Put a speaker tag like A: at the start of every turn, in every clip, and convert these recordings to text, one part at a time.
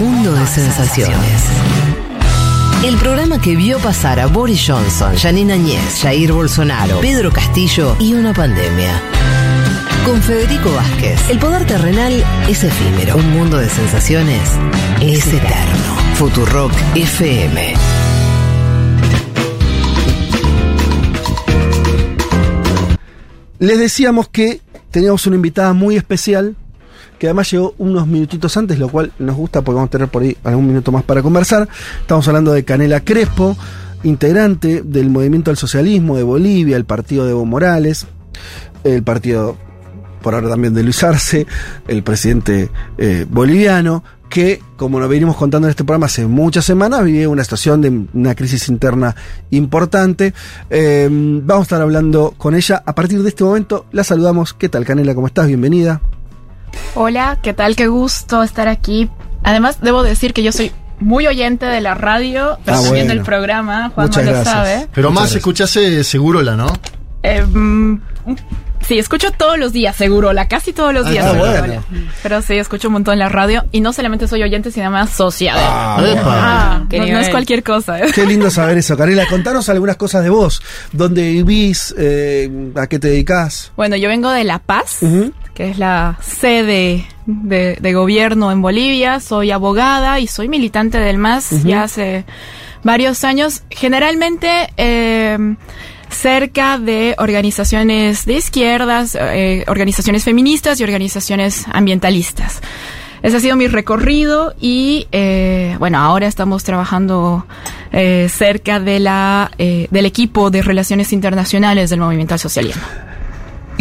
A: mundo de sensaciones. El programa que vio pasar a Boris Johnson, Janine Añez, Jair Bolsonaro, Pedro Castillo y una pandemia. Con Federico Vázquez, el poder terrenal es efímero. Un mundo de sensaciones es eterno. Futurock FM.
B: Les decíamos que teníamos una invitada muy especial, que además llegó unos minutitos antes, lo cual nos gusta porque vamos a tener por ahí algún minuto más para conversar. Estamos hablando de Canela Crespo, integrante del Movimiento al Socialismo de Bolivia, el partido de Evo Morales, el partido por ahora también de Luis Arce, el presidente eh, boliviano, que, como nos venimos contando en este programa hace muchas semanas, vive una situación de una crisis interna importante. Eh, vamos a estar hablando con ella. A partir de este momento la saludamos. ¿Qué tal, Canela? ¿Cómo estás? Bienvenida.
C: Hola, ¿qué tal? Qué gusto estar aquí. Además, debo decir que yo soy muy oyente de la radio, pero
B: Ah,
C: también
B: bueno.
C: del programa. Juan
B: Muchas
C: lo
B: gracias.
C: sabe.
D: Pero
B: Muchas
D: más escuchase Segurola, ¿no?
C: Eh, mm, sí, escucho todos los días, seguro, la casi todos los
D: Ah,
C: días. Segurola.
B: bueno.
C: Pero sí, escucho un montón la radio y no solamente soy oyente, sino además socia de.
B: Ah.
C: Ah,
E: qué
C: no, no es cualquier cosa. ¿eh?
B: Qué lindo saber eso, Canela. Contanos algunas cosas de vos. ¿Dónde vivís? Eh, ¿A qué te dedicás?
C: Bueno, yo vengo de La Paz. Que es la sede de, de gobierno en Bolivia. Soy abogada y soy militante del MAS ya hace varios años. Generalmente eh, cerca de organizaciones de izquierdas, eh, organizaciones feministas y organizaciones ambientalistas. Ese ha sido mi recorrido y eh, bueno, ahora estamos trabajando eh, cerca de la, eh, del equipo de relaciones internacionales del movimiento al socialismo.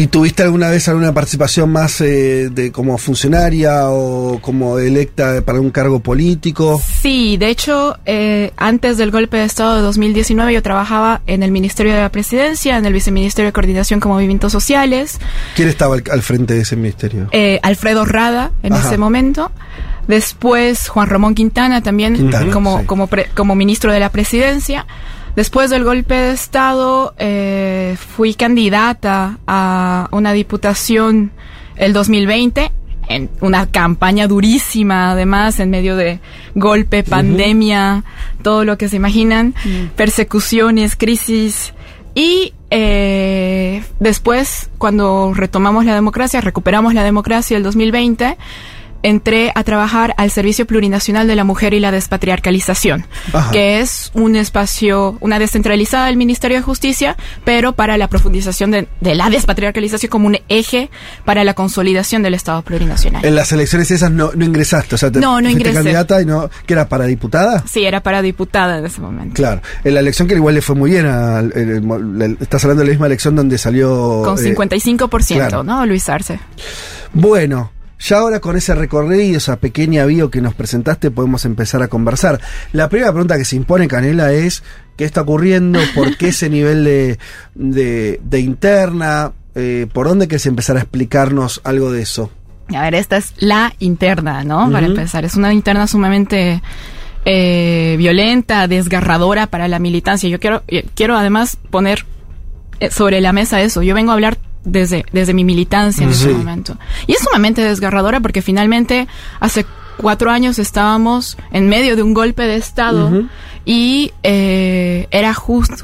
B: ¿Y tuviste alguna vez alguna participación más eh, de como funcionaria o como electa para un cargo político?
C: Sí, de hecho, eh, antes del golpe de Estado de 2019 yo trabajaba en el Ministerio de la Presidencia, en el Viceministerio de Coordinación con Movimientos Sociales,
B: ¿Quién estaba al, al frente de ese ministerio?
C: eh, Alfredo Rada en
B: Ajá.
C: ese momento. Después Juan Ramón Quintana también
B: Quintana,
C: como,
B: sí.
C: como, pre- como ministro de la Presidencia. Después del golpe de Estado eh, fui candidata a una diputación el 2020 en una campaña durísima, además, en medio de golpe, pandemia, todo lo que se imaginan, persecuciones, crisis. Y eh, después, cuando retomamos la democracia, recuperamos la democracia el 2020, entré a trabajar al Servicio Plurinacional de la Mujer y la Despatriarcalización,
B: Ajá.
C: que es un espacio, una descentralizada del Ministerio de Justicia, pero para la profundización de, de la despatriarcalización como un eje para la consolidación del Estado plurinacional.
B: En las elecciones esas no, no ingresaste, o sea, te,
C: No, no ingresé.
B: candidata y no, que era para diputada.
C: Sí, era para diputada en ese momento.
B: Claro, en la elección que igual le fue muy bien, al- el- el- el- estás hablando de la misma elección donde salió...
C: Con
B: eh,
C: 55%,
B: claro.
C: ¿no? Luis Arce.
B: Bueno, ya ahora con ese recorrido, esa pequeña bio que nos presentaste, podemos empezar a conversar. La primera pregunta que se impone, Canela, es ¿qué está ocurriendo? ¿Por qué ese nivel de, de, de interna? Eh, ¿Por dónde querés empezar a explicarnos algo de eso?
C: A ver, esta es la interna, ¿no? Para empezar. Es una interna sumamente eh, violenta, desgarradora para la militancia. Yo quiero, eh, quiero además poner sobre la mesa eso. Yo vengo a hablar desde, desde mi militancia en
B: Sí.
C: ese momento. Y es sumamente desgarradora porque finalmente hace cuatro años estábamos en medio de un golpe de Estado y eh, era justo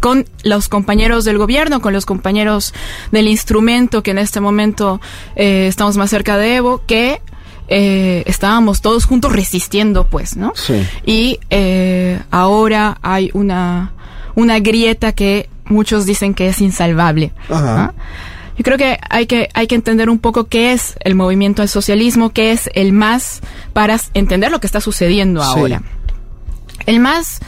C: con los compañeros del gobierno, con los compañeros del instrumento que en este momento eh, estamos más cerca de Evo, que eh, estábamos todos juntos resistiendo, pues, ¿no?
B: Sí.
C: Y ahora hay una, una grieta que muchos dicen que es insalvable.
B: Ajá.
C: ¿no? Yo creo que hay que hay que entender un poco qué es el movimiento al socialismo, qué es el MAS para entender lo que está sucediendo
B: Sí.
C: ahora. El MAS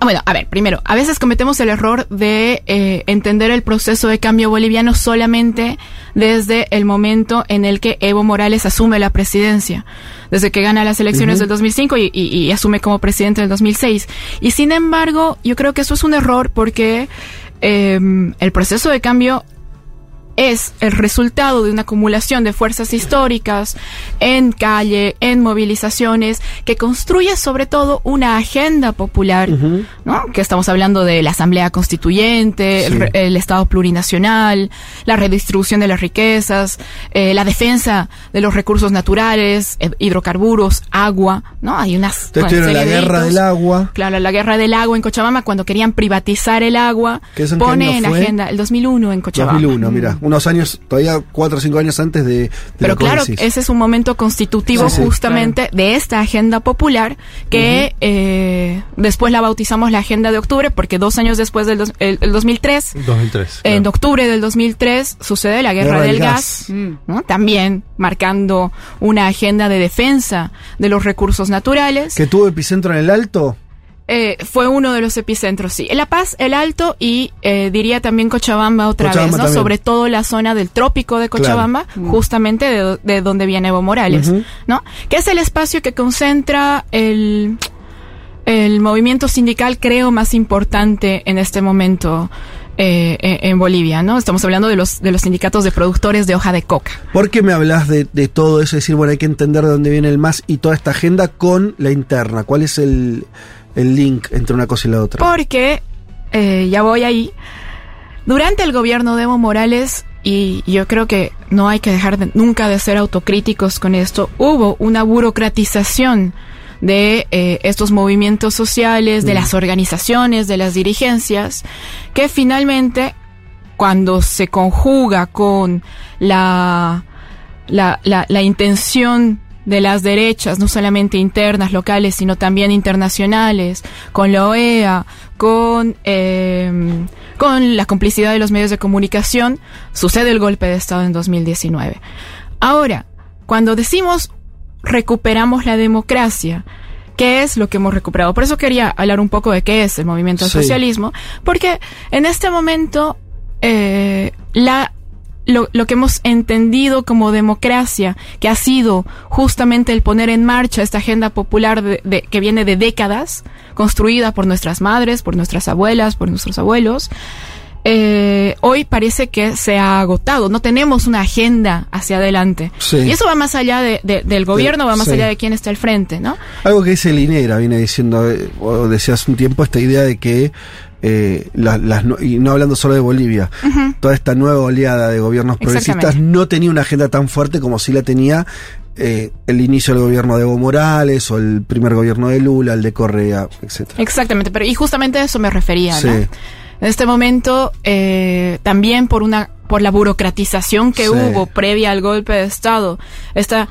C: ah, bueno, a ver, primero, a veces cometemos el error de eh, entender el proceso de cambio boliviano solamente desde el momento en el que Evo Morales asume la presidencia, desde que gana las elecciones del 2005 y, y- y asume como presidente del 2006. Y sin embargo, yo creo que eso es un error porque eh, el proceso de cambio es el resultado de una acumulación de fuerzas históricas en calle, en movilizaciones, que construye sobre todo una agenda popular, ¿no? Que estamos hablando de la Asamblea Constituyente, el, el, Estado plurinacional, la redistribución de las riquezas, eh, la defensa de los recursos naturales, eh, hidrocarburos, agua, ¿no? Hay unas...
B: La guerra del agua.
C: Claro, la guerra del agua en Cochabamba, cuando querían privatizar el agua, pone en agenda, el 2001 en Cochabamba.
B: 2001, mira unos años, todavía cuatro o cinco años antes de... de
C: Pero claro, ese es un momento constitutivo sí, sí, justamente claro. de esta agenda popular que uh -huh. eh, después la bautizamos la agenda de octubre porque dos años después del dos, el, el 2003,
D: 2003
C: claro. en octubre del 2003 sucede la guerra, guerra del, del, gas, gas ¿no? también marcando una agenda de defensa de los recursos naturales.
B: ¿Que tuvo epicentro en el Alto?
C: Eh, fue uno de los epicentros, sí. La Paz, el Alto y eh, diría también Cochabamba otra Cochabamba vez, ¿no? Sobre todo la zona del trópico de Cochabamba, claro. justamente de, de, donde viene Evo Morales, uh -huh. ¿no? Que es el espacio que concentra el, el movimiento sindical, creo, más importante en este momento. Eh, en Bolivia, ¿no? Estamos hablando de los, de los sindicatos de productores de hoja de coca.
B: ¿Por qué me hablas de, de todo eso? Es decir, bueno, hay que entender de dónde viene el MAS y toda esta agenda con la interna. ¿Cuál es el, el link entre una cosa y la otra?
C: Porque, eh, ya voy ahí, durante el gobierno de Evo Morales, y yo creo que no hay que dejar de, nunca de ser autocríticos con esto, hubo una burocratización de eh, estos movimientos sociales, de mm. las organizaciones, de las dirigencias, que finalmente, cuando se conjuga con la, la, la, la intención de las derechas, no solamente internas, locales, sino también internacionales, con la OEA, con, eh, con la complicidad de los medios de comunicación, sucede el golpe de Estado en 2019. Ahora, cuando decimos recuperamos la democracia, ¿qué es lo que hemos recuperado? Por eso quería hablar un poco de qué es el movimiento al sí. socialismo, porque en este momento eh, la lo, lo, que hemos entendido como democracia, que ha sido justamente el poner en marcha esta agenda popular de, de, que viene de décadas, construida por nuestras madres, por nuestras abuelas, por nuestros abuelos, eh, hoy parece que se ha agotado. No tenemos una agenda hacia adelante. Sí. Y eso va más allá de, de, del gobierno, va más sí. allá de quién está al frente, ¿no?
B: Algo que dice Linera viene diciendo, eh, o decía hace un tiempo, esta idea de que eh, las, las, y no hablando solo de Bolivia, uh -huh. toda esta nueva oleada de gobiernos progresistas no tenía una agenda tan fuerte como si la tenía eh, el inicio del gobierno de Evo Morales o el primer gobierno de Lula, el de Correa, etc.
C: Exactamente, pero y justamente a eso me refería, sí. ¿no? En este momento, eh, también por una por la burocratización que sí. hubo previa al golpe de Estado, esta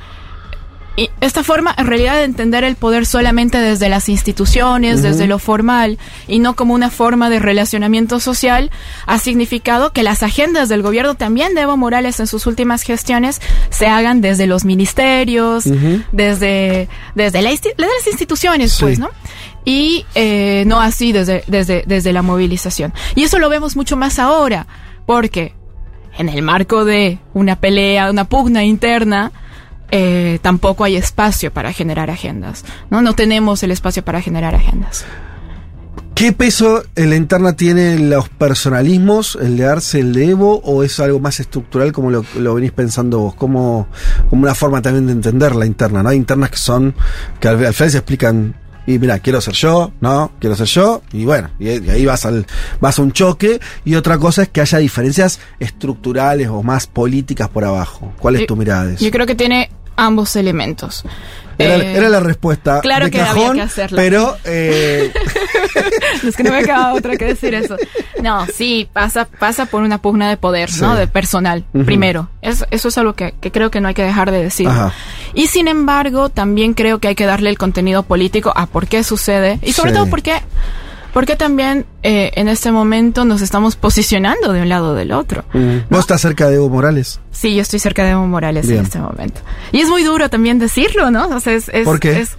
C: y esta forma, en realidad, de entender el poder solamente desde las instituciones, uh -huh. desde lo formal, y no como una forma de relacionamiento social, ha significado que las agendas del gobierno también de Evo Morales en sus últimas gestiones se hagan desde los ministerios, uh -huh. desde, desde, la desde, las instituciones, sí. pues, ¿no? Y eh, no así desde, desde, desde la movilización. Y eso lo vemos mucho más ahora, porque en el marco de una pelea, una pugna interna, eh, tampoco hay espacio para generar agendas. ¿no? no tenemos el espacio para generar agendas.
B: ¿Qué peso en la interna tienen los personalismos, el de Arce, el de Evo, o es algo más estructural como lo, lo venís pensando vos? Como, como una forma también de entender la interna, ¿no? Hay internas que son, que al, al final se explican y mira, quiero ser yo, no, quiero ser yo, y bueno, y, y, ahí vas al, vas a un choque, y otra cosa es que haya diferencias estructurales o más políticas por abajo. ¿Cuál es
C: yo,
B: tu mirada de eso?
C: Yo creo que tiene ambos elementos.
B: Era, eh, era, la respuesta.
C: Claro
B: de
C: que
B: cajón,
C: había que hacerlo.
B: Pero. Eh...
C: es que no me queda otra que decir eso. No, sí, pasa, pasa por una pugna de poder, sí. ¿no? De personal, uh -huh. primero. Es, eso es algo que, que, creo que no hay que dejar de decir. Ajá. Y sin embargo, también creo que hay que darle el contenido político a por qué sucede. Y sobre sí. todo porque porque también eh, en este momento nos estamos posicionando de un lado o del otro.
B: Mm. ¿no? ¿Vos estás cerca de Evo Morales?
C: Sí, yo estoy cerca de Evo Morales Bien. en este momento. Y es muy duro también decirlo, ¿no? O sea, es, es,
B: ¿Por qué?
C: Es,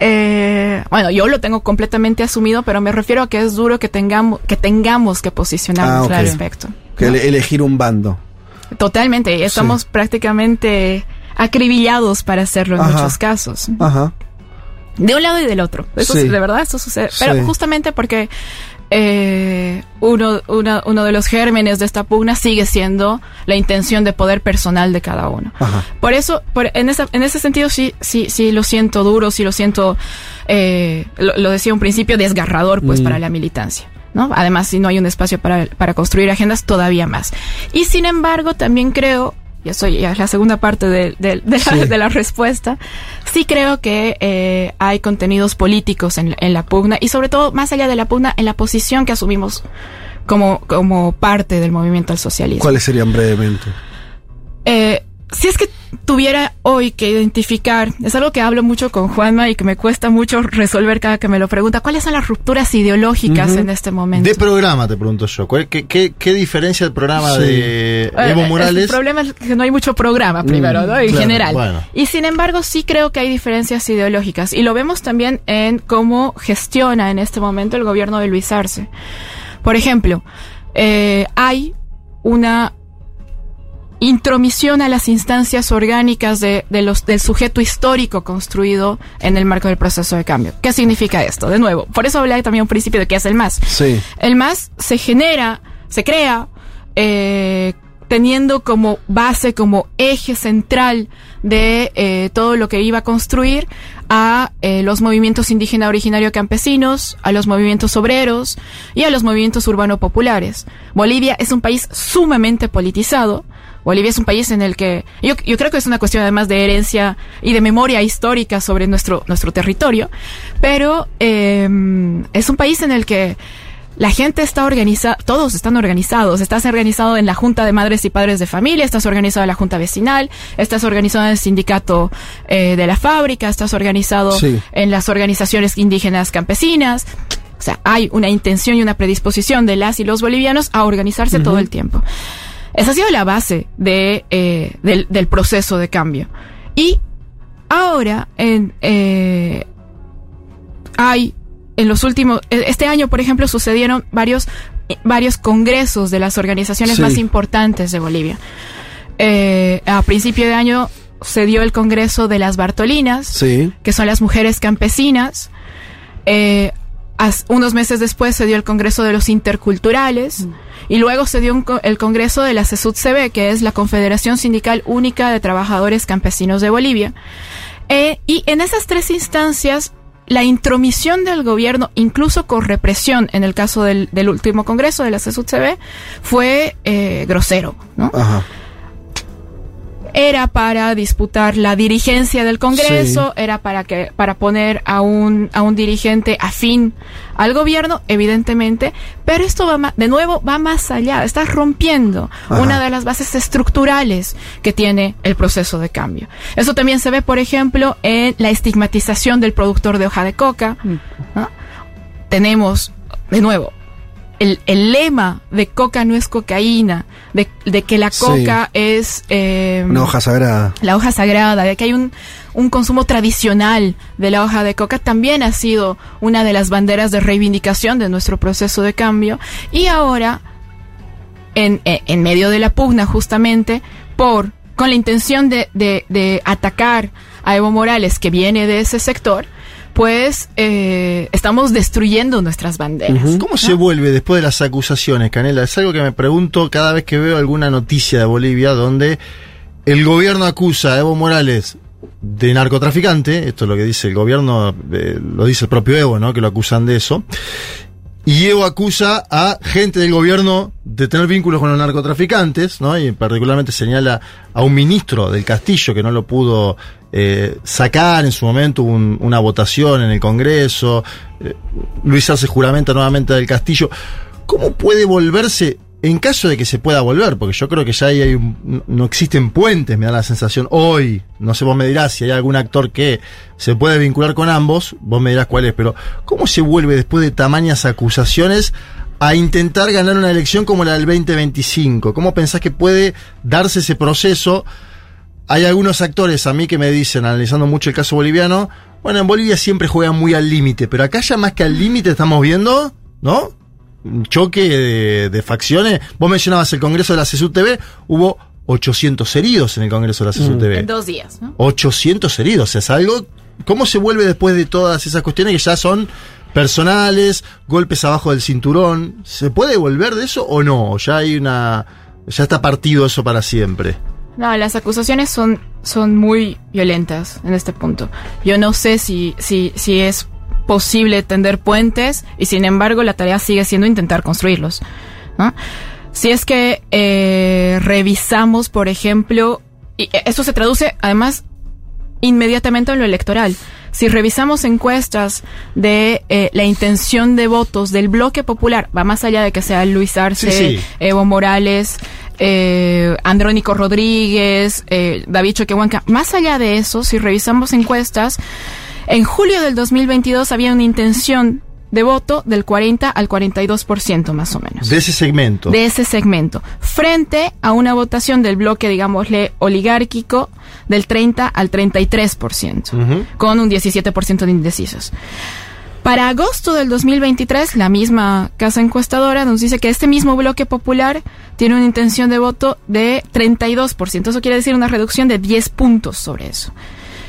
C: eh, bueno, yo lo tengo completamente asumido, pero me refiero a que es duro que tengamos que, tengamos que posicionarnos ah, okay. al respecto.
B: Que ¿no? elegir un bando.
C: Totalmente, estamos sí. prácticamente acribillados para hacerlo en Ajá. muchos casos.
B: Ajá
C: de un lado y del otro. Eso sí. de verdad, eso sucede. Pero justamente porque eh, uno, una- uno de los gérmenes de esta pugna sigue siendo la intención de poder personal de cada uno.
B: Ajá.
C: Por eso, por- en, esa- en ese sentido sí, sí, sí lo siento duro, sí lo siento, eh, lo, lo decía un principio, desgarrador pues
B: Mm.
C: para la militancia. ¿no? Además, si no hay un espacio para, para construir agendas, todavía más. Y sin embargo, también creo, y eso ya es la segunda parte de, de- de la,
B: Sí.
C: de la respuesta, sí creo que eh, hay contenidos políticos en, la- en la pugna y sobre todo, más allá de la pugna, en la posición que asumimos como, como parte del movimiento al socialismo.
B: ¿Cuáles serían brevemente?
C: Eh, si es que tuviera hoy que identificar, es algo que hablo mucho con Juanma y que me cuesta mucho resolver cada que me lo pregunta, ¿cuáles son las rupturas ideológicas en este momento?
D: De programa, te pregunto yo. ¿Cuál- qué, qué, qué diferencia el programa
B: Sí.
D: de
C: Eh,
D: Evo
C: El
D: Morales?
C: problema es que no hay mucho programa primero, ¿no? En
D: claro,
C: general.
D: bueno.
C: Y sin embargo, sí creo que hay diferencias ideológicas. Y lo vemos también en cómo gestiona en este momento el gobierno de Luis Arce. Por ejemplo, eh, hay una intromisión a las instancias orgánicas de, de los, del sujeto histórico construido en el marco del proceso de cambio. ¿Qué significa esto? De nuevo, por eso hablé también un principio de qué es el MAS.
B: Sí.
C: El MAS se genera, se crea, eh, teniendo como base, como eje central de eh, todo lo que iba a construir a eh, los movimientos indígena originario campesinos, a los movimientos obreros y a los movimientos urbano populares. Bolivia es un país sumamente politizado. Bolivia es un país en el que yo, yo creo que es una cuestión además de herencia y de memoria histórica sobre nuestro, nuestro territorio, pero eh, es un país en el que la gente está organizada, todos están organizados. Estás organizado en la Junta de Madres y Padres de Familia, estás organizado en la Junta Vecinal, estás organizado en el Sindicato eh, de la Fábrica, estás organizado
B: Sí.
C: en las organizaciones indígenas campesinas. O sea, hay una intención y una predisposición de las y los bolivianos a organizarse todo el tiempo. Esa ha sido la base de, eh, del, del proceso de cambio. Y ahora, en, eh, hay en los últimos, e- este año, por ejemplo, sucedieron varios, varios congresos de las organizaciones
B: Sí.
C: más importantes de Bolivia. Eh, a principio de año se dio el congreso de las Bartolinas,
B: Sí.
C: que son las mujeres campesinas. Eh, as- unos meses después se dio el Congreso de los Interculturales y luego se dio un co- el Congreso de la CESUD-CB, que es la Confederación Sindical Única de Trabajadores Campesinos de Bolivia. Eh, y en esas tres instancias, la intromisión del gobierno, incluso con represión, en el caso del, del último Congreso de la CESUD-CB, fue eh, grosero, ¿no?
B: Ajá.
C: Era para disputar la dirigencia del Congreso, era para que para poner a un a un dirigente afín al gobierno, evidentemente, pero esto va de nuevo va más allá, está rompiendo
B: Ajá.
C: una de las bases estructurales que tiene el proceso de cambio. Eso también se ve, por ejemplo, en la estigmatización del productor de hoja de coca. ¿no? Tenemos de nuevo el, el lema de coca no es cocaína, de, de que la
B: Sí.
C: coca es eh,
B: Una hoja sagrada.
C: la hoja sagrada, de que hay un, un consumo tradicional de la hoja de coca, también ha sido una de las banderas de reivindicación de nuestro proceso de cambio. Y ahora, en, en- en medio de la pugna justamente, por con la intención de, de- de atacar a Evo Morales, que viene de ese sector, pues eh, estamos destruyendo nuestras banderas.
D: ¿Cómo se vuelve después de las acusaciones, Canela? Es algo que me pregunto cada vez que veo alguna noticia de Bolivia donde el gobierno acusa a Evo Morales de narcotraficante, esto es lo que dice el gobierno, eh, lo dice el propio Evo, ¿no? Que lo acusan de eso. Y Evo acusa a gente del gobierno de tener vínculos con los narcotraficantes, ¿no? Y particularmente señala a un ministro del Castillo que no lo pudo eh, sacar en su momento, un- una votación en el Congreso. eh, Luis Arce juramenta nuevamente del Castillo. ¿Cómo puede volverse, en caso de que se pueda volver? Porque yo creo que ya ahí hay un- no existen puentes, me da la sensación hoy. No sé, vos me dirás si hay algún actor que se puede vincular con ambos, vos me dirás cuál es, pero ¿cómo se vuelve después de tamañas acusaciones a intentar ganar una elección como la del 2025? ¿Cómo pensás que puede darse ese proceso? Hay algunos actores a mí que me dicen, analizando mucho el caso boliviano, bueno, en Bolivia siempre juegan muy al límite, pero acá ya más que al límite estamos viendo, ¿no? Un choque de, de facciones. Vos mencionabas el Congreso de la CSU TV, hubo 800 heridos en el Congreso de la CSU TV.
C: En dos días, ¿no?
D: 800 heridos, es algo... ¿Cómo se vuelve después de todas esas cuestiones que ya son personales, golpes abajo del cinturón. ¿Se puede volver de eso o no? Ya hay una. Ya está partido eso para siempre.
C: No, las acusaciones son, son muy violentas en este punto. Yo no sé si, si, si es posible tender puentes y sin embargo la tarea sigue siendo intentar construirlos. ¿no? Si es que eh, revisamos, por ejemplo, y eso se traduce además inmediatamente en lo electoral. Si revisamos encuestas de eh, la intención de votos del bloque popular, va más allá de que sea Luis Arce,
D: Sí, sí.
C: Evo Morales, eh, Andrónico Rodríguez, eh, David Choquehuanca, más allá de eso, si revisamos encuestas, en julio del 2022 había una intención de voto del 40 al 42% más o menos
D: De ese segmento.
C: de ese segmento, frente a una votación del bloque, digámosle, oligárquico del 30 al 33%,
D: Ujú.
C: con un 17% de indecisos. Para agosto del 2023, la misma casa encuestadora nos dice que este mismo bloque popular tiene una intención de voto de 32%. Eso quiere decir una reducción de 10 puntos sobre eso.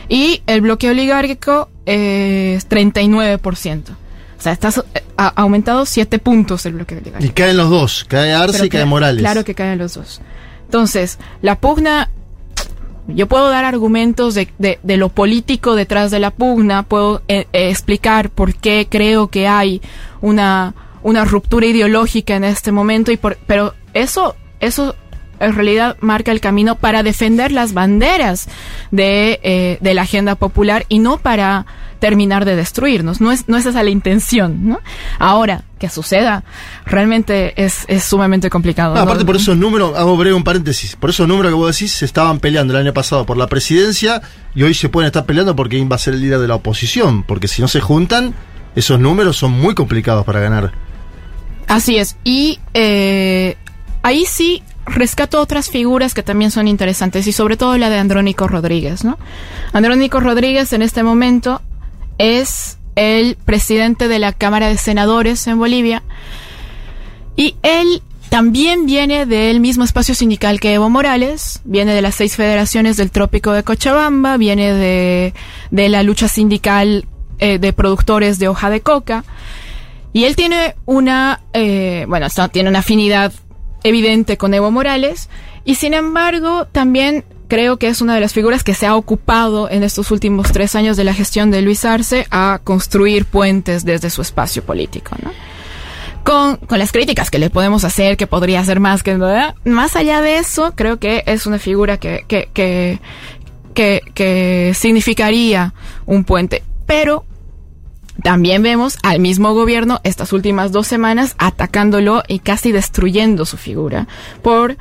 C: Y el bloque oligárquico es 39%. O sea, está eh, ha aumentado 7 puntos el bloque oligárquico.
D: Y caen los dos. Cae Arce
C: Pero
D: y cae
C: cla-
D: Morales.
C: Claro que caen los dos. Entonces, la pugna, yo puedo dar argumentos de, de- de lo político detrás de la pugna, puedo eh, eh, explicar por qué creo que hay una, una ruptura ideológica en este momento, y por, pero eso, eso en realidad marca el camino para defender las banderas de, eh, de la agenda popular y no para terminar de destruirnos. No es, no es esa la intención, ¿no? Ahora, que suceda, realmente es, es sumamente complicado.
D: No,
C: ¿no?
D: aparte por esos números, hago breve un paréntesis, por esos números que vos decís, se estaban peleando el año pasado por la presidencia y hoy se pueden estar peleando porque va a ser el líder de la oposición, porque si no se juntan, esos números son muy complicados para ganar.
C: Así es. Y eh, ahí sí rescato otras figuras que también son interesantes y sobre todo la de Andrónico Rodríguez, ¿no? Andrónico Rodríguez en este momento es el presidente de la Cámara de Senadores en Bolivia y él también viene del mismo espacio sindical que Evo Morales, viene de las seis federaciones del Trópico de Cochabamba, viene de, de la lucha sindical eh, de productores de hoja de coca. Y él tiene una, eh, bueno, tiene una afinidad evidente con Evo Morales y sin embargo también creo que es una de las figuras que se ha ocupado en estos últimos tres años de la gestión de Luis Arce a construir puentes desde su espacio político. Con, con las críticas que le podemos hacer, que podría hacer más, que ¿verdad? más allá de eso, creo que es una figura que, que, que, que, que significaría un puente. Pero también vemos al mismo gobierno estas últimas dos semanas atacándolo y casi destruyendo su figura por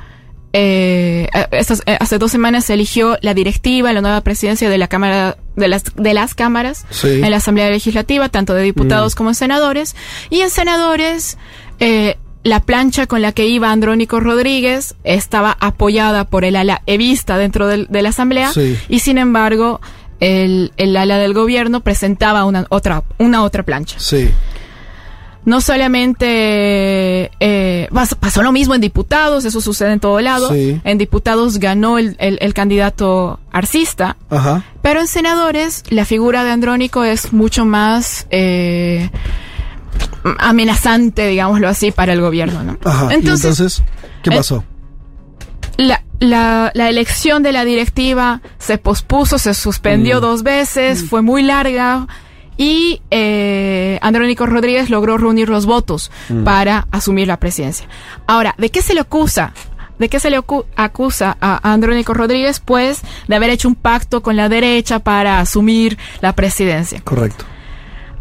C: eh, estas, eh, hace dos semanas se eligió la directiva, la nueva presidencia de la Cámara de las de las cámaras
B: Sí.
C: en la Asamblea Legislativa, tanto de diputados como en senadores, y en senadores eh, la plancha con la que iba Andrónico Rodríguez estaba apoyada por el ala evista dentro del- de la Asamblea
B: Sí.
C: y sin embargo el, el ala del gobierno presentaba una otra una otra plancha.
B: Sí.
C: No solamente eh, pas- pasó lo mismo en diputados, eso sucede en todo lado.
B: Sí.
C: En diputados ganó el, el- el candidato arcista,
B: Ajá.
C: pero en senadores la figura de Andrónico es mucho más eh, amenazante, digámoslo así, para el gobierno. ¿no?
B: Ajá.
C: Entonces,
B: entonces, ¿qué
C: eh,
B: pasó?
C: la, la, la elección de la directiva se pospuso, se suspendió
B: Mm.
C: dos veces, fue muy larga y eh, Andrónico Rodríguez logró reunir los votos
B: Mm.
C: para asumir la presidencia. Ahora, ¿de qué se le acusa? ¿De qué se le acusa a Andrónico Rodríguez? Pues de haber hecho un pacto con la derecha para asumir la presidencia
B: Correcto.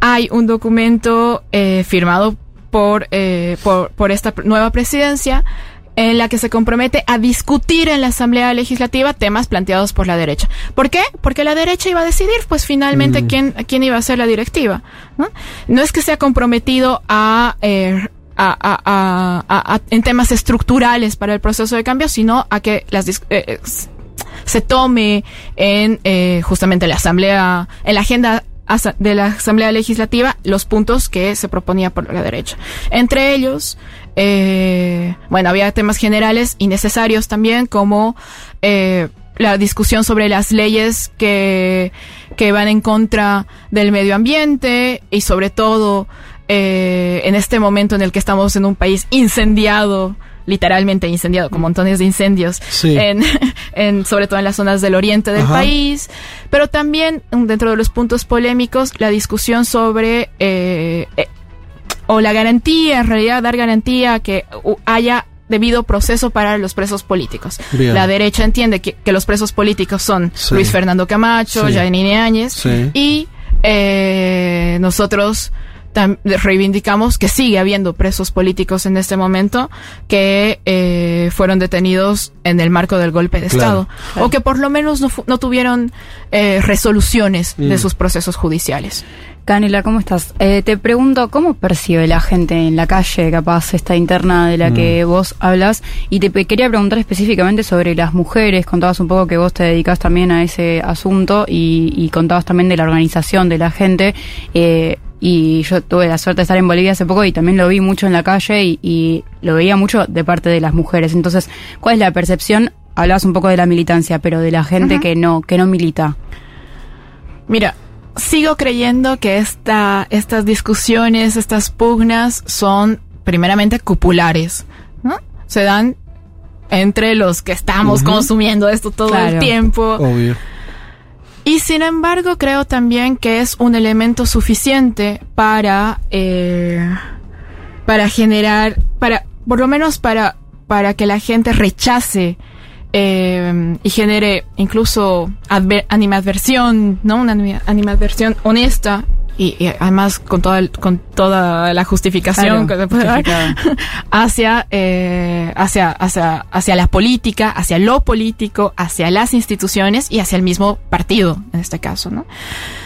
C: hay un documento eh, firmado por, eh, por, por esta nueva presidencia en la que se compromete a discutir en la Asamblea Legislativa temas planteados por la derecha. ¿Por qué? Porque la derecha iba a decidir, pues finalmente, quién, quién iba a ser la directiva. ¿no? No es que sea comprometido a, eh, a, a- a- en temas estructurales para el proceso de cambio, sino a que las eh, eh, se tome en eh, justamente la asamblea, en la agenda de la asamblea legislativa los puntos que se proponía por la derecha. Entre ellos, eh, bueno, había temas generales y necesarios también como eh, la discusión sobre las leyes que, que van en contra del medio ambiente y sobre todo eh, en este momento en el que estamos en un país incendiado literalmente incendiado, con montones de incendios,
B: Sí.
C: en, en- sobre todo en las zonas del oriente del
B: Ajá.
C: país, pero también mm, dentro de los puntos polémicos la discusión sobre eh, eh, o la garantía, en realidad dar garantía que haya debido proceso para los presos políticos.
B: Bien.
C: La derecha entiende que, que los presos políticos son
B: Sí.
C: Luis Fernando Camacho,
B: Sí.
C: Yanine Áñez,
B: Sí.
C: y eh, nosotros reivindicamos que sigue habiendo presos políticos en este momento que eh, fueron detenidos en el marco del golpe de
B: Claro.
C: Estado o que por lo menos no, no tuvieron eh, resoluciones
B: Mm.
C: de sus procesos judiciales.
E: Canela, ¿cómo estás? Eh, te pregunto, ¿cómo percibe la gente en la calle, capaz, esta interna de la que vos hablas? Y te quería preguntar específicamente sobre las mujeres. Contabas un poco que vos te dedicás también a ese asunto y, y contabas también de la organización de la gente. Eh, y yo tuve la suerte de estar en Bolivia hace poco y también lo vi mucho en la calle y, y lo veía mucho de parte de las mujeres. Entonces, ¿cuál es la percepción? Hablabas un poco de la militancia, pero de la gente que no que no milita.
C: Mira, sigo creyendo que esta, estas discusiones, estas pugnas son primeramente cupulares, ¿no? Se dan entre los que estamos consumiendo esto todo el tiempo.
B: Obvio.
C: Y sin embargo, creo también que es un elemento suficiente para, eh, para generar, para, por lo menos para, para que la gente rechace eh, y genere incluso adver- animadversión, ¿no? Una anima- animadversión honesta y, y además con toda, el- con toda la justificación
E: Claro,
C: que se puede dar hacia, eh, hacia, hacia, hacia la política, hacia lo político, hacia las instituciones y hacia el mismo partido, en este caso, ¿no?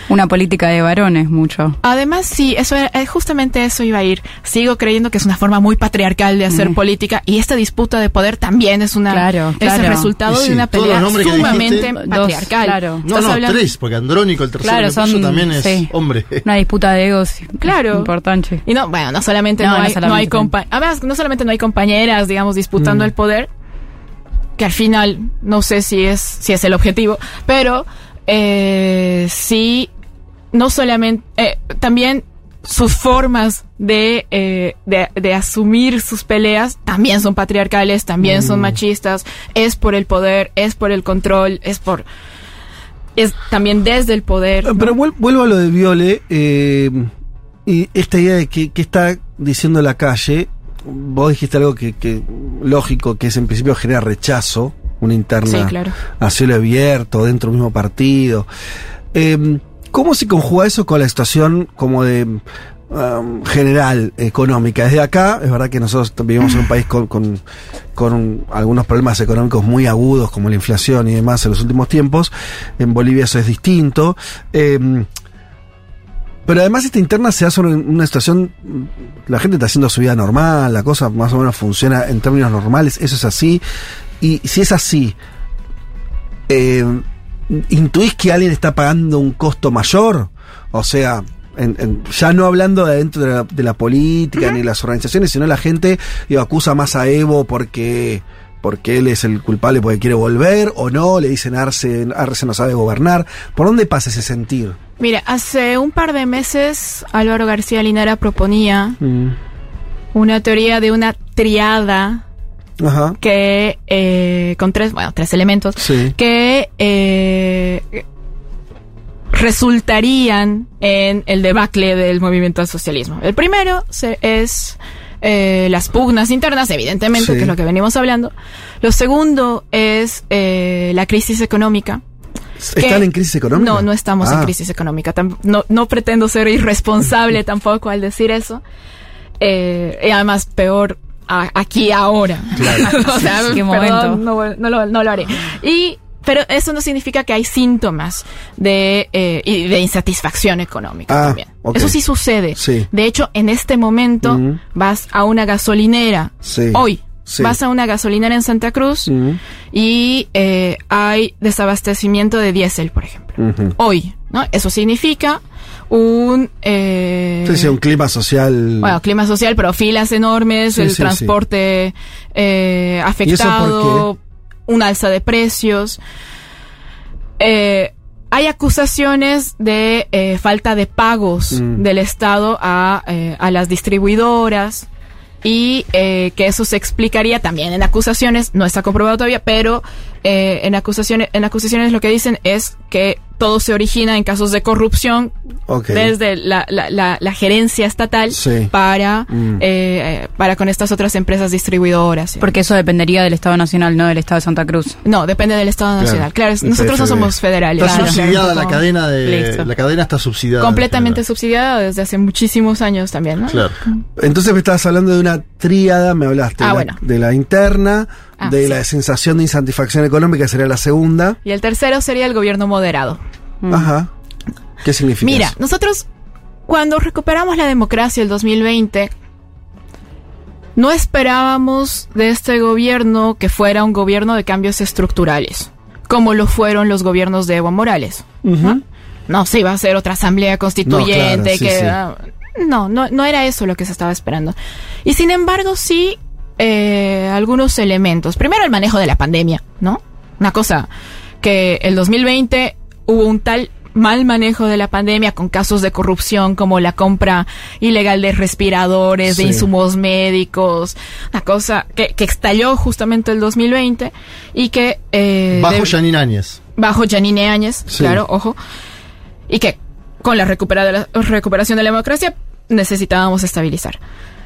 E: Una política de varones, mucho.
C: Además, sí, eso era, eh, justamente eso iba a ir. Sigo creyendo que es una forma muy patriarcal de hacer
E: Mm.
C: política y esta disputa de poder también es una
E: Claro,
C: es
E: claro.
C: el resultado
D: sí,
C: de una pelea sumamente
D: dijiste-
E: Dos,
C: patriarcal.
E: claro.
D: No,
C: Estás
D: no,
C: hablando-
D: tres, porque Andrónico, el tercero
E: son-
D: también es
E: sí.
D: hombre.
E: Una disputa de egos
C: Claro.
E: importante.
C: Y no, bueno, no solamente
E: No,
C: no,
E: no
C: hay, no hay compa- además, no solamente no hay compañeras, digamos, disputando
B: Mm.
C: el poder, que al final no sé si es, si es el objetivo, pero eh, sí, no solamente, eh, también sus formas de, eh, de, de asumir sus peleas también son patriarcales, también son machistas, es por el poder, es por el control, es por... Es también desde el poder. ¿no?
B: Pero vuel- vuelvo a lo de Viole. eh, y esta idea de que, que está diciendo la calle. Vos dijiste algo que, que lógico, que es en principio genera rechazo, una interna
C: Sí, claro.
B: a cielo abierto, dentro del mismo partido. Eh, ¿Cómo se conjuga eso con la situación como de um, general económica? Desde acá, es verdad que nosotros vivimos en un país con, con, con un- algunos problemas económicos muy agudos, como la inflación y demás en los últimos tiempos. En Bolivia eso es distinto. Eh, pero además esta interna se da sobre una situación, la gente está haciendo su vida normal, la cosa más o menos funciona en términos normales, eso es así. Y si es así, eh, ¿intuís que alguien está pagando un costo mayor? O sea, en- en- ya no hablando de dentro de la, de la política ni de las organizaciones, sino la gente digo, acusa más a Evo porque porque él es el culpable porque quiere volver o no, le dicen Arce, Arce no sabe gobernar. ¿Por dónde pasa ese sentir?
C: Mira, hace un par de meses Álvaro García Linera proponía una teoría de una triada
B: Ajá.
C: que eh, con tres, bueno, tres elementos
B: Sí.
C: que eh, resultarían en el debacle del movimiento al socialismo. El primero se- es eh, las pugnas internas, evidentemente,
B: Sí.
C: que es lo que venimos hablando. Lo segundo es eh, la crisis económica.
B: ¿Están en crisis económica?
C: No, no estamos en
B: Ah.
C: crisis económica. No, no pretendo ser irresponsable tampoco al decir eso. Eh, y además, peor a- aquí ahora. o sea,
E: ¿Qué
C: perdón,
E: momento?
C: no, no lo, no lo haré. Y, pero eso no significa que hay síntomas de, eh, y de insatisfacción económica
B: Ah,
C: también. Eso sí sucede.
B: Sí.
C: De hecho, en este momento vas a una gasolinera.
B: Sí.
C: Hoy.
B: Sí.
C: Vas a una gasolinera en Santa Cruz y eh, hay desabastecimiento de diésel, por ejemplo. Hoy, ¿no? Eso significa un... eh,
B: Sí, sí, un clima social.
C: bueno, clima social, pero filas enormes,
B: Sí,
C: el transporte eh,
B: ¿Y eso
C: afectado, un alza de precios. eh, hay acusaciones de eh, falta de pagos
B: Mm.
C: del Estado a, eh, a las distribuidoras y eh, que eso se explicaría también en acusaciones, no está comprobado todavía, pero eh, en acusaciones en acusaciones lo que dicen es que todo se origina en casos de corrupción desde la, la, la, la gerencia estatal
B: Sí.
C: para,
B: Mm.
C: eh, para con estas otras empresas distribuidoras.
E: Porque eso dependería del Estado Nacional, no del Estado de Santa Cruz.
C: No, depende del Estado Nacional. Claro,
B: el
C: nosotros no somos federales.
D: Está
C: Claro.
D: subsidiada la cadena de.
E: Listo.
D: La cadena está subsidiada.
C: completamente subsidiada desde hace muchísimos años también, ¿no?
D: Claro.
B: Entonces me estabas hablando de una tríada, me hablaste
C: Ah,
B: de,
C: bueno.
B: la, de la interna,
C: Ah,
B: de
C: sí.
B: la sensación de insatisfacción económica, sería la segunda.
C: Y el tercero sería el gobierno moderado.
E: Mm.
B: Ajá. ¿Qué significa
C: Mira,
B: eso?
C: nosotros cuando recuperamos la democracia el 2020, no esperábamos de este gobierno que fuera un gobierno de cambios estructurales, como lo fueron los gobiernos de Evo Morales. No se iba a hacer otra asamblea constituyente
B: No, claro, sí,
C: que
B: sí.
C: no, no no era eso lo que se estaba esperando. Y sin embargo sí eh, algunos elementos. Primero el manejo de la pandemia, ¿no? Una cosa que el 2020 hubo un tal mal manejo de la pandemia con casos de corrupción como la compra ilegal de respiradores,
B: Sí.
C: de insumos médicos, una cosa que, que estalló justamente el 2020 y que eh,
D: Bajo Janine Áñez.
C: bajo Janine Áñez,
B: Sí.
C: claro, ojo, y que con la, recupera de la recuperación de la democracia necesitábamos estabilizar.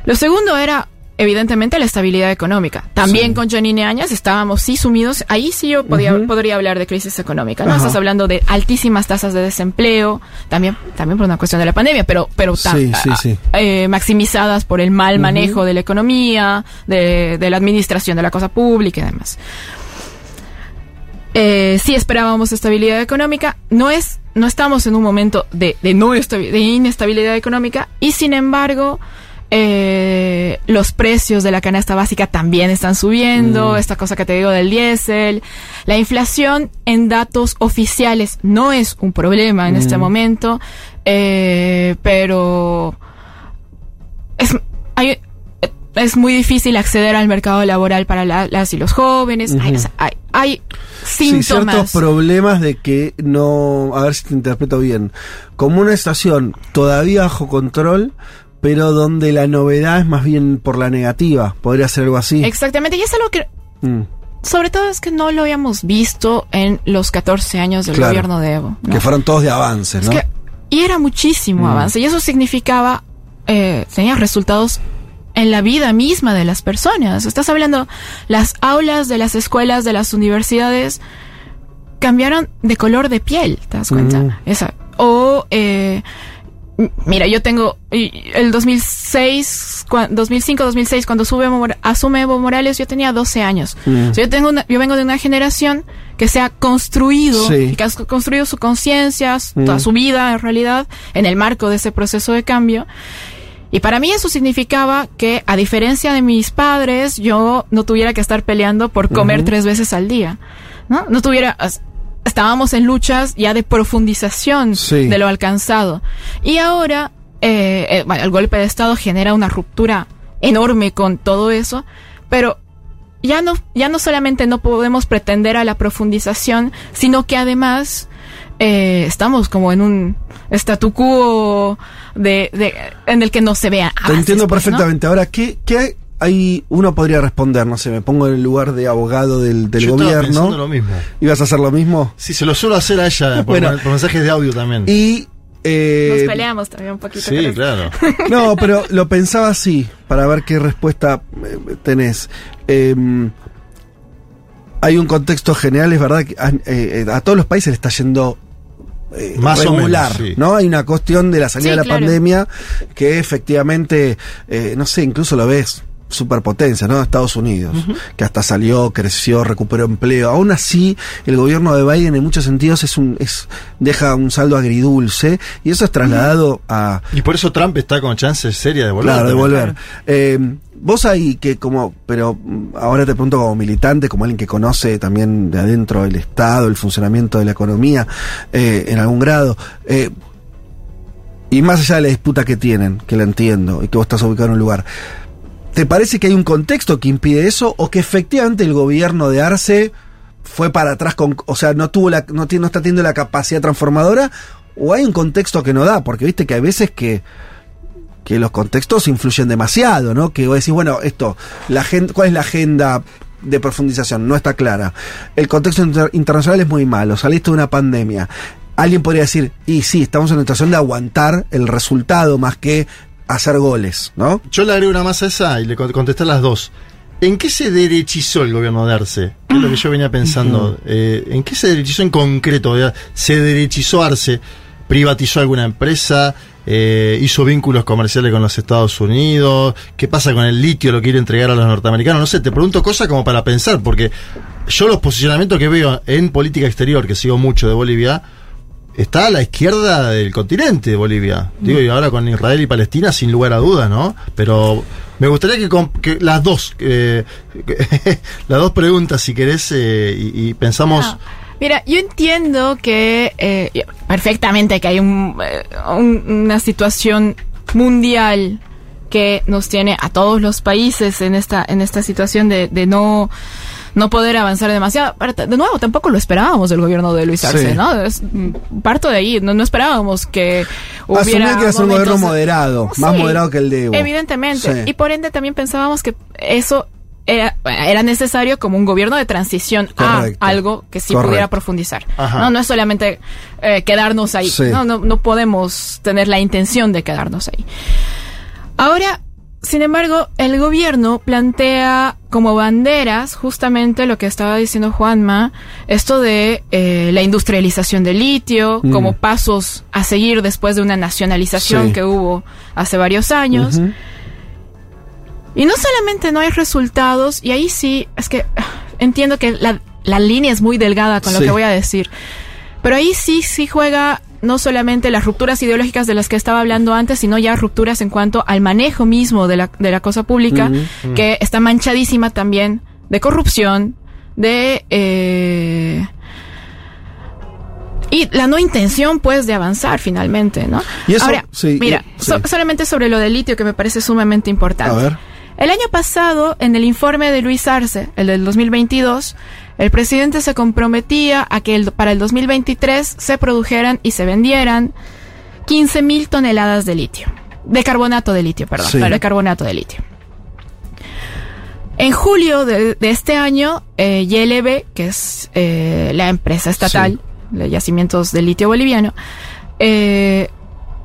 C: Lo segundo era, evidentemente, la estabilidad económica. También
B: Sí.
C: con Janine Áñez estábamos sí sumidos, ahí sí yo podía, podría hablar de crisis económica, ¿no?
B: Ajá.
C: Estás hablando de altísimas tasas de desempleo, también, también por una cuestión de la pandemia, pero, pero
B: Sí, sí,
C: a-
B: sí.
C: eh, maximizadas por el mal manejo de la economía, de, de la administración de la cosa pública y demás. Eh, sí esperábamos estabilidad económica. No es, no estamos en un momento de, de no de inestabilidad económica y sin embargo eh, los precios de la canasta básica también están subiendo.
B: Mm.
C: Esta cosa que te digo del diésel, la inflación en datos oficiales no es un problema en este
B: Mm.
C: momento, eh, pero es, hay- es muy difícil acceder al mercado laboral para la- las y los jóvenes. Hay,
B: Ujú.
C: o sea, hay, hay
B: Sí, ciertos
C: síntomas.
B: problemas de que no, a ver si te interpreto bien, como una estación todavía bajo control, pero donde la novedad es más bien por la negativa, podría ser algo así.
C: Exactamente, y es algo que,
B: Mm,
C: sobre todo, es que no lo habíamos visto en los 14 años del
B: Claro.
C: gobierno de Evo. ¿no?
B: Que fueron todos de avances,
C: Es
B: ¿no?
C: que- y era muchísimo
B: Mm.
C: avance, y eso significaba, eh, tenía resultados en la vida misma de las personas. Estás hablando, las aulas de las escuelas, de las universidades, cambiaron de color de piel, ¿te das cuenta?
B: Mm.
C: Esa. O, eh, mira, yo tengo el 2006, cua- 2005-2006, cuando sube asume Evo Morales, yo tenía 12 años.
B: Mm.
C: Yo, tengo una- yo vengo de una generación que se ha construido,
B: Sí.
C: y que ha construido su conciencia,
B: Mm.
C: toda su vida en realidad, en el marco de ese proceso de cambio. Y para mí eso significaba que, a diferencia de mis padres, yo no tuviera que estar peleando por comer tres veces al día. ¿No? No tuviera. Estábamos en luchas ya de profundización
B: Sí.
C: de lo alcanzado. Y ahora, eh, eh, bueno, el golpe de Estado genera una ruptura enorme con todo eso, pero ya no, ya no solamente no podemos pretender a la profundización, sino que además eh, estamos como en un statu quo de, de- en el que no se vea.
B: Te entiendo perfectamente. Ahora, ¿qué, qué hay? Uno podría responder, no sé, me pongo en el lugar de abogado del, del
D: Yo estaba pensando
B: gobierno.
D: lo mismo.
B: ¿Ibas a hacer lo mismo?
D: Sí, se lo suelo hacer a ella por,
B: Bueno.
D: por mensajes de audio también.
B: Y. eh,
C: Nos peleamos también un poquito.
D: sí, claro.
B: No, pero lo pensaba así, para ver qué respuesta eh, tenés. Eh, hay un contexto general, es verdad que a, eh, a todos los países le está yendo eh,
D: Más o
B: regular,
D: menos, sí.
B: ¿no? Hay una cuestión de la salida
C: Sí,
B: de la
C: claro.
B: pandemia que efectivamente, eh, no sé, incluso lo ves superpotencia, ¿no? Estados Unidos, que hasta salió, creció, recuperó empleo. Aún así, el gobierno de Biden en muchos sentidos es un es deja un saldo agridulce y eso es trasladado a
D: Y por eso Trump está con chances serias de volver.
B: Claro, de volver. Eh, vos ahí que como, pero mm, ahora te pregunto como militante, como alguien que conoce también de adentro el Estado, el funcionamiento de la economía, eh, en algún grado, eh, y más allá de la disputa que tienen, que la entiendo, y que vos estás ubicado en un lugar, ¿te parece que hay un contexto que impide eso o que efectivamente el gobierno de Arce fue para atrás con, o sea, no tuvo la, no, tiene, no está teniendo la capacidad transformadora, o hay un contexto que no da, porque viste que hay veces que que los contextos influyen demasiado, ¿no? Que vos decís, bueno, esto, la ¿cuál es la agenda de profundización? No está clara. El contexto inter- internacional es muy malo, saliste de una pandemia. Alguien podría decir, y sí, estamos en una situación de aguantar el resultado más que hacer goles, ¿no?
D: Yo le agrego una más a esa y le con- contesté las dos. ¿En qué se derechizó el gobierno de Arce? Que es lo que yo venía pensando. Eh, ¿En qué se derechizó en concreto? ¿Se derechizó Arce? ¿Privatizó alguna empresa? Eh, ¿Hizo vínculos comerciales con los Estados Unidos? ¿Qué pasa con el litio? ¿Lo quiere entregar a los norteamericanos? No sé, te pregunto cosas como para pensar, porque yo los posicionamientos que veo en política exterior, que sigo mucho de Bolivia, está a la izquierda del continente de Bolivia. Digo, y ahora con Israel y Palestina, sin lugar a dudas, ¿no? Pero me gustaría que, que las dos, eh, las dos preguntas, si querés, eh, y, pensamos.
C: Mira, yo entiendo que eh, perfectamente que hay eh, un- una situación mundial que nos tiene a todos los países en esta en esta situación de, de no no poder avanzar demasiado. De nuevo, tampoco lo esperábamos del gobierno de Luis Arce,
B: Sí.
C: ¿no? Es, parto de ahí, no, no esperábamos que hubiera
B: que un gobierno moderado, más moderado que el de Evo.
C: Evidentemente.
B: Sí.
C: Y por ende también pensábamos que eso era, era necesario como un gobierno de transición
B: Correcto.
C: a algo que sí
B: Correcto.
C: pudiera profundizar.
D: Ajá.
C: No, no es solamente eh, quedarnos ahí.
B: Sí.
C: No, no, no podemos tener la intención de quedarnos ahí. Ahora, sin embargo, el gobierno plantea como banderas justamente lo que estaba diciendo Juanma, esto de eh, la industrialización del litio,
B: Mm.
C: como pasos a seguir después de una nacionalización
B: Sí.
C: que hubo hace varios años. Y no solamente no hay resultados, y ahí sí, es que ah, entiendo que la, la línea es muy delgada con lo que voy a decir, pero ahí sí, sí juega no solamente las rupturas ideológicas de las que estaba hablando antes, sino ya rupturas en cuanto al manejo mismo de la, de la cosa pública, que está manchadísima también de corrupción, de... eh, y la no intención, pues, de avanzar finalmente, ¿no?
B: Y eso-
C: Ahora,
B: sí,
C: mira,
B: y-
C: so-
B: sí.
C: solamente sobre lo del litio, que me parece sumamente importante.
B: A ver.
C: El año pasado, en el informe de Luis Arce, el del 2022, el presidente se comprometía a que el- para el 2023 se produjeran y se vendieran 15 mil toneladas de litio. De carbonato de litio, perdón.
B: Sí.
C: De carbonato de litio. En julio de, de este año, eh, YLB, que es eh, la empresa estatal de yacimientos de litio boliviano, eh,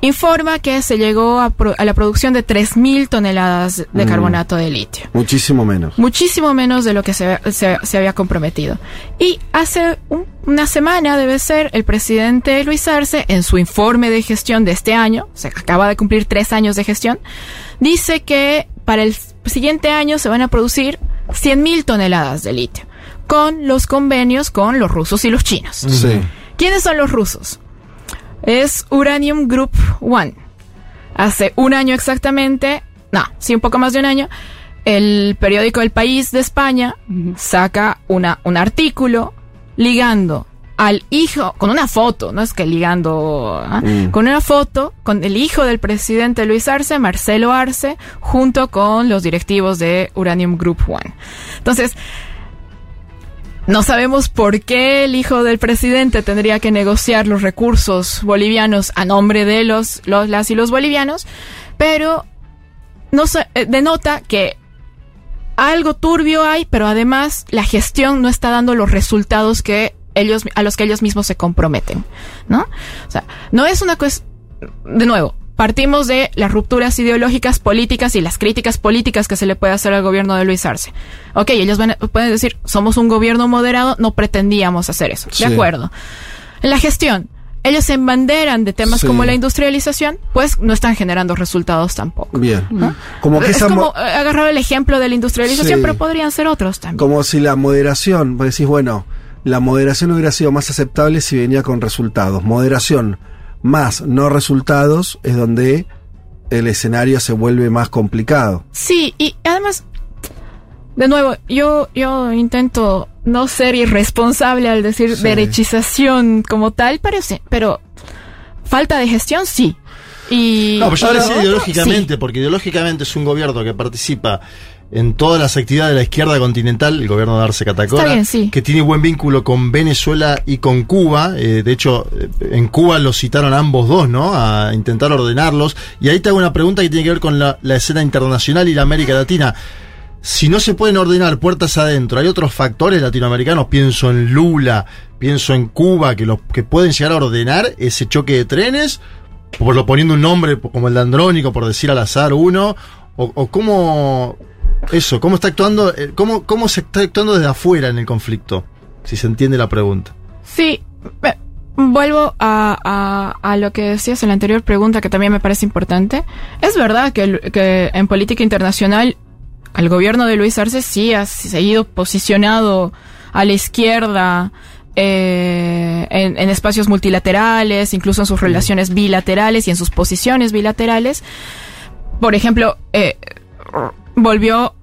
C: informa que se llegó a, pro- a la producción de 3.000 toneladas de
B: Mm.
C: carbonato de litio.
B: Muchísimo menos.
C: Muchísimo menos de lo que se, se- se había comprometido. Y hace un- una semana, debe ser, el presidente Luis Arce, en su informe de gestión de este año, se acaba de cumplir tres años de gestión, dice que para el siguiente año se van a producir 100.000 toneladas de litio, con los convenios con los rusos y los chinos.
B: Sí.
C: ¿Quiénes son los rusos? Es Uranium Group One. Hace un año exactamente, no, sí, un poco más de un año, el periódico El País de España saca una, un artículo ligando al hijo, con una foto, no es que ligando, ¿ah?
B: Mm.
C: con una foto con el hijo del presidente Luis Arce, Marcelo Arce, junto con los directivos de Uranium Group One. Entonces, no sabemos por qué el hijo del presidente tendría que negociar los recursos bolivianos a nombre de los, las y los bolivianos, pero no eh, denota que algo turbio hay, pero además la gestión no está dando los resultados que ellos a los que ellos mismos se comprometen, ¿no? O sea, no es una cuestión de nuevo, partimos de las rupturas ideológicas políticas y las críticas políticas que se le puede hacer al gobierno de Luis Arce. Ok, ellos van a- pueden decir, somos un gobierno moderado, no pretendíamos hacer eso.
B: Sí.
C: De acuerdo. La gestión, ellos se embanderan de temas
B: Sí.
C: como la industrialización, pues no están generando resultados tampoco.
B: Bien. Como que
C: es como eh, agarrar el ejemplo de la industrialización,
B: Sí.
C: pero podrían ser otros también.
B: como si la moderación, vos decís, bueno, la moderación hubiera sido más aceptable si venía con resultados. Moderación más no resultados es donde el escenario se vuelve más complicado.
C: Sí, y además, de nuevo, yo, yo intento no ser irresponsable al decir
B: Sí.
C: derechización como tal, pero, sí, pero falta de gestión sí. Y
D: No, pero yo
B: Ahora,
D: decía ideológicamente,
C: sí.
D: porque ideológicamente es un gobierno que participa en todas las actividades de la izquierda continental, el gobierno de Arce Catacora,
C: Está bien, sí.
D: que tiene buen vínculo con Venezuela y con Cuba. Eh, de hecho, eh, en Cuba los citaron ambos dos, ¿no? A intentar ordenarlos. Y ahí te hago una pregunta que tiene que ver con la, la escena internacional y la América Latina. Si no se pueden ordenar puertas adentro, hay otros factores latinoamericanos, pienso en Lula, pienso en Cuba, que, los, que pueden llegar a ordenar ese choque de trenes, por lo poniendo un nombre como el de Andrónico, por decir al azar uno, o, o cómo, eso, cómo está actuando, eh, cómo, cómo se está actuando desde afuera en el conflicto, si se entiende la pregunta.
C: Sí, eh, vuelvo a, a- a lo que decías en la anterior pregunta, que también me parece importante. Es verdad que, en política internacional el gobierno de Luis Arce sí ha seguido posicionado a la izquierda eh, en, en espacios multilaterales, incluso en sus relaciones bilaterales y en sus posiciones bilaterales. Por ejemplo, eh, volvió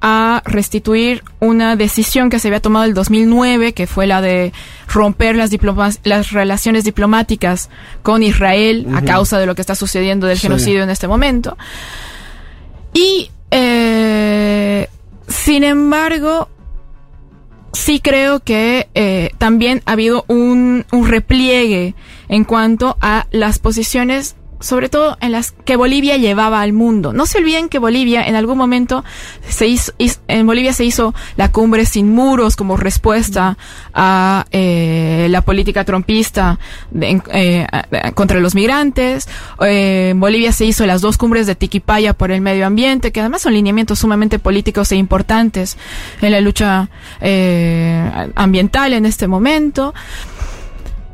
C: a restituir una decisión que se había tomado el 2009, que fue la de romper las, diplomas- las relaciones diplomáticas con Israel a causa de lo que está sucediendo del
B: Sí.
C: genocidio en este momento. Y, eh, sin embargo, sí creo que eh, también ha habido un, un repliegue en cuanto a las posiciones, sobre todo en las que Bolivia llevaba al mundo. No se olviden que Bolivia en algún momento se hizo, hiz- en Bolivia se hizo la cumbre sin muros como respuesta a eh, la política trompista de- eh, contra los migrantes. Eh, en Bolivia se hizo las dos cumbres de Tiquipaya por el medio ambiente, que además son lineamientos sumamente políticos e importantes en la lucha eh, ambiental en este momento.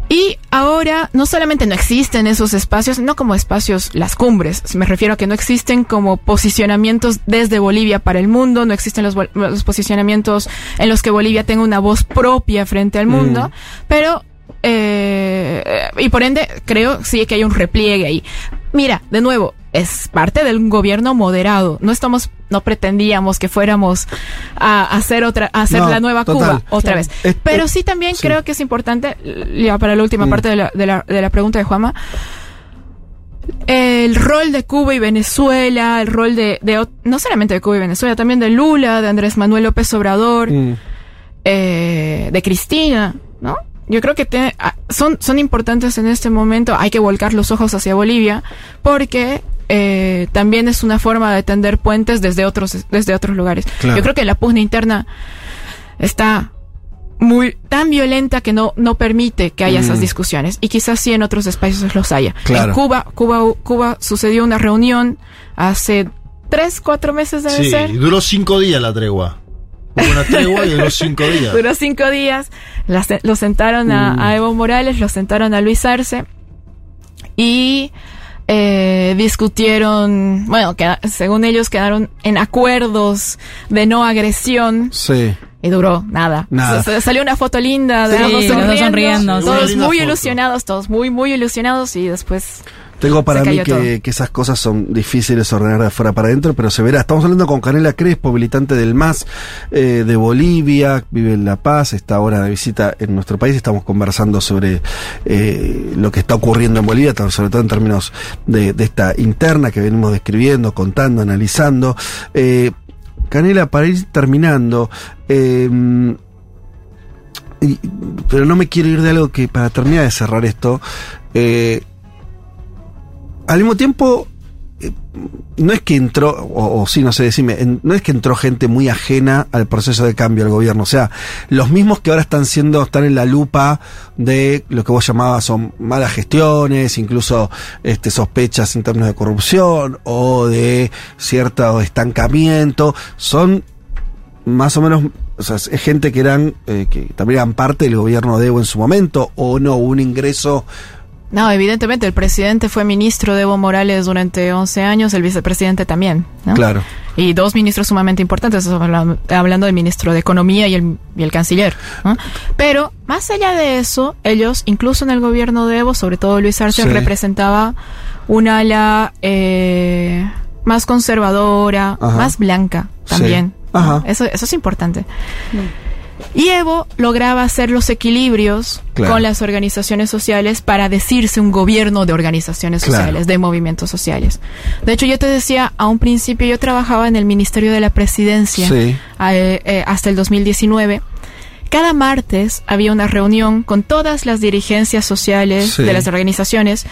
C: Y ahora no solamente no existen esos espacios, no como espacios las cumbres, me refiero a que no existen como posicionamientos desde Bolivia para el mundo, no existen los, los posicionamientos en los que Bolivia tenga una voz propia frente al mundo, pero eh, y por ende creo sí que hay un repliegue ahí. Mira, de nuevo, es parte de un gobierno moderado. No estamos, no pretendíamos que fuéramos a hacer otra, a hacer
B: No,
C: la nueva
B: total.
C: Cuba otra vez.
B: Es-
C: Pero
B: es-
C: sí también
B: sí.
C: creo que es importante, ya para la última
B: Mm.
C: parte de la, de, la, de la pregunta de Juama, el rol de Cuba y Venezuela, el rol de, no solamente de Cuba y Venezuela, también de Lula, de Andrés Manuel López Obrador,
B: Mm.
C: eh, de Cristina, ¿no? Yo creo que te- ah, son, son importantes en este momento. Hay que volcar los ojos hacia Bolivia porque eh, también es una forma de tender puentes desde otros, desde otros lugares.
B: Claro.
C: Yo creo que la pugna interna está muy tan violenta que no, no permite que haya esas
B: Mm.
C: discusiones. Y quizás sí en otros espacios los haya.
B: Claro.
C: En Cuba, Cuba, Cuba sucedió una reunión hace tres, cuatro meses debe
D: Sí,
C: ser.
D: y duró cinco días la tregua. Hubo una tregua y duró cinco días.
C: Duró cinco días. La lo sentaron a,
B: Mm.
C: a Evo Morales, lo sentaron a Luis Arce. Y eh, discutieron, bueno, queda- según ellos quedaron en acuerdos de no agresión.
B: Sí.
C: Y duró nada.
B: Nada.
C: S- salió una foto linda de
E: Sí,
C: los dos sonriendo, todos muy
D: foto.
C: ilusionados, todos muy, muy ilusionados. Y después
B: Tengo para mí que, que esas cosas son difíciles de ordenar de afuera para adentro, pero se verá. Estamos hablando con Canela Crespo, militante del MAS eh, de Bolivia, vive en La Paz, está ahora de visita en nuestro país. Estamos conversando sobre eh, lo que está ocurriendo en Bolivia, sobre todo en términos de, de esta interna que venimos describiendo, contando, analizando. Eh, Canela, para ir terminando, eh, pero no me quiero ir de algo que para terminar de cerrar esto. eh, al mismo tiempo, eh, no es que entró, o, sí, no sé, decime, no es que entró gente muy ajena al proceso de cambio al gobierno. O sea, los mismos que ahora están siendo, están en la lupa de lo que vos llamabas son malas gestiones, incluso este, sospechas en términos de corrupción o de cierto estancamiento, son más o menos, o sea, es gente que eran, eh, que también eran parte del gobierno de Evo en su momento, o no, un ingreso
C: No, evidentemente el presidente fue ministro de Evo Morales durante 11 años, el vicepresidente también, ¿no?
B: Claro.
C: Y dos ministros sumamente importantes, hablando, del ministro de Economía y el, y el canciller. ¿no? Pero más allá de eso, ellos, incluso en el gobierno de Evo, sobre todo Luis Arce,
B: Sí.
C: representaba un ala eh, más conservadora,
B: Ajá.
C: más blanca
B: Sí.
C: también. ¿no?
B: Ajá.
C: Eso, eso es importante. Y Evo lograba hacer los equilibrios
B: Claro.
C: con las organizaciones sociales para decirse un gobierno de organizaciones
B: Claro.
C: sociales, de movimientos sociales. De hecho, yo te decía, a un principio yo trabajaba en el Ministerio de la Presidencia
B: Sí.
C: eh, eh, hasta el 2019. Cada martes había una reunión con todas las dirigencias sociales
B: Sí.
C: de las organizaciones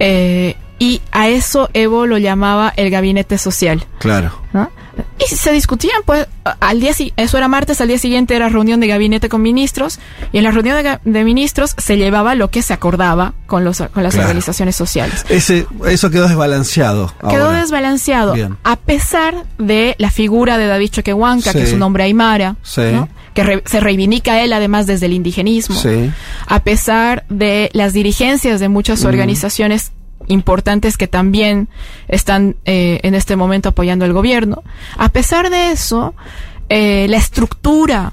C: eh, y a eso Evo lo llamaba el gabinete social.
B: Claro.
C: ¿no? Y se discutían, pues, al día eso era martes, al día siguiente era reunión de gabinete con ministros, y en la reunión de, de ministros se llevaba lo que se acordaba con, los, con las
B: Claro.
C: organizaciones sociales.
B: Ese, eso quedó desbalanceado.
C: Quedó
B: ahora.
C: desbalanceado,
B: Bien.
C: a pesar de la figura de David Choquehuanca, que es un hombre aymara,
B: Sí.
C: ¿no? que re- se reivindica él además desde el indigenismo,
B: Sí.
C: a pesar de las dirigencias de muchas organizaciones importantes que también están eh, en este momento apoyando al gobierno. A pesar de eso, eh, la estructura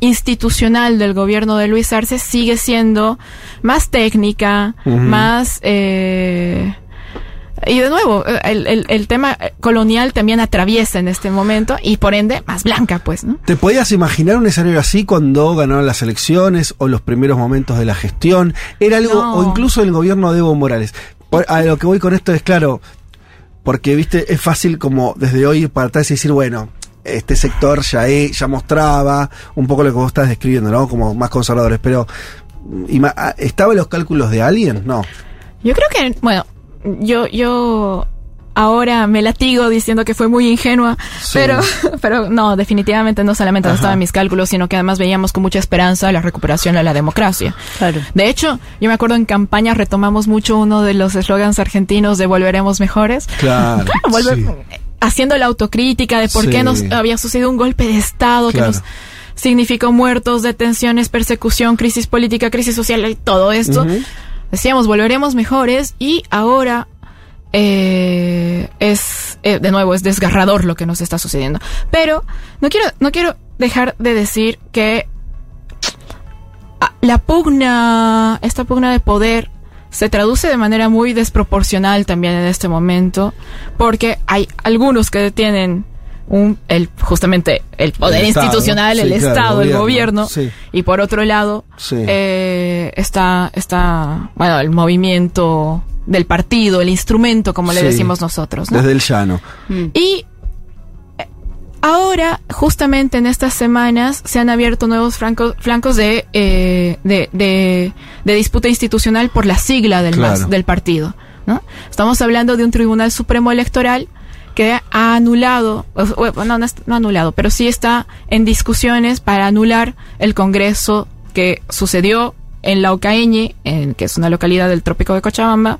C: institucional del gobierno de Luis Arce sigue siendo más técnica, más... eh, y de nuevo, el, el- el tema colonial también atraviesa en este momento y por ende más blanca, pues, ¿no?
B: ¿Te podías imaginar un escenario así cuando ganaron las elecciones o los primeros momentos de la gestión? Era algo,
C: No.
B: o incluso el gobierno de Evo Morales. A lo que voy con esto es claro, porque viste, es fácil como desde hoy para atrás y decir, bueno, este sector ya, ya mostraba un poco lo que vos estás describiendo, ¿no? Como más conservadores, pero ah, ¿estaba en los cálculos de alguien? No.
C: Yo creo que, bueno, yo, yo ahora me latigo diciendo que fue muy ingenua,
B: Sí.
C: pero, pero no, definitivamente no solamente no
B: Ajá.
C: estaba en mis cálculos, sino que además veíamos con mucha esperanza la recuperación de la democracia.
E: Claro.
C: De hecho, yo me acuerdo en campaña retomamos mucho uno de los eslogans argentinos de volveremos mejores.
B: Claro.
C: Volver-
B: sí.
C: Haciendo la autocrítica de por
B: Sí.
C: qué nos había sucedido un golpe de Estado
B: Claro.
C: que nos significó muertos, detenciones, persecución, crisis política, crisis social y todo esto. Decíamos, volveremos mejores y ahora eh, es, eh, de nuevo, es desgarrador lo que nos está sucediendo. Pero no quiero, no quiero dejar de decir que ah, la pugna, esta pugna de poder se traduce de manera muy desproporcional también en este momento, porque hay algunos que tienen un, el, justamente el poder
B: El Estado,
C: institucional, el
B: sí, claro,
C: Estado, el
B: gobierno,
C: gobierno,
B: sí.
C: y por otro lado
B: Sí.
C: eh, está, está, bueno, el movimiento del partido, el instrumento, como le
B: Sí.
C: decimos nosotros, ¿no?
B: Desde el llano.
E: Mm.
C: Y eh, ahora, justamente en estas semanas, se han abierto nuevos francos- flancos de, eh, de, de, de disputa institucional por la sigla del,
B: Claro.
C: MAS, del partido. ¿no? Estamos hablando de un Tribunal Supremo Electoral que ha anulado, no, no anulado, pero sí está en discusiones para anular el Congreso que sucedió en Laucaeñe, en, que es una localidad del trópico de Cochabamba,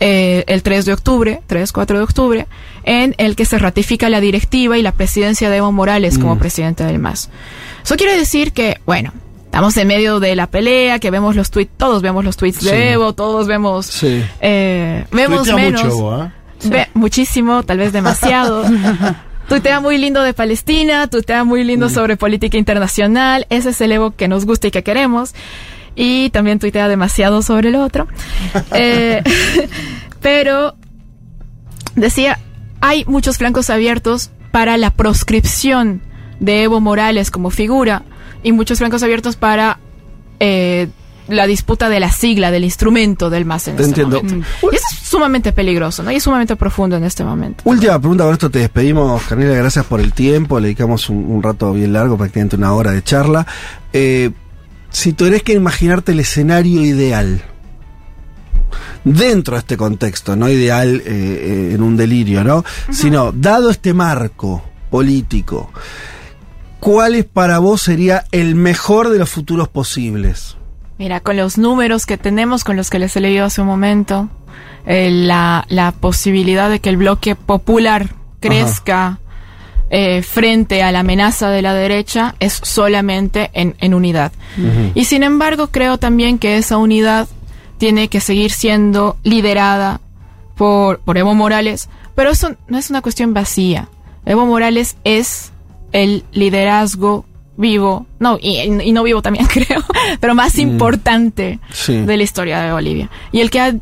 C: eh, el 3 de octubre, 3-4 de octubre, en el que se ratifica la directiva y la presidencia de Evo Morales como presidente del MAS. Eso quiere decir que, bueno, estamos en medio de la pelea, que vemos los tweets, todos vemos los tweets
B: Sí.
C: de Evo, todos vemos,
B: Sí.
C: eh, vemos
D: Tuitea
C: menos,
D: mucho, ¿eh?
C: ve- muchísimo, tal vez demasiado. Tuitea muy lindo de Palestina, tuitea muy lindo sobre política internacional, ese es el Evo que nos gusta y que queremos. Y también tuitea demasiado sobre el otro. Eh, pero decía, hay muchos flancos abiertos para la proscripción de Evo Morales como figura y muchos flancos abiertos para eh, la disputa de la sigla, del instrumento del MAS en
B: Te
C: este
B: entiendo.
C: momento. Y eso es sumamente peligroso, ¿no? Y es sumamente profundo en este momento.
B: Última pregunta, con esto te despedimos, Carnela, gracias por el tiempo, le dedicamos un, un rato bien largo, prácticamente una hora de charla. Eh, si tuvieras que imaginarte el escenario ideal, dentro de este contexto, no ideal eh, eh, en un delirio, ¿no? Sino, dado este marco político, ¿cuál es para vos sería el mejor de los futuros posibles?
C: Mira, con los números que tenemos, con los que les he leído hace un momento, eh, la, la posibilidad de que el bloque popular crezca eh, frente a la amenaza de la derecha es solamente en, en unidad. Y sin embargo, creo también que esa unidad tiene que seguir siendo liderada por, por Evo Morales, pero eso no es una cuestión vacía. Evo Morales es el liderazgo vivo, no, y, y no vivo también creo, pero más importante
B: Sí.
C: de la historia de Bolivia. Y el que ha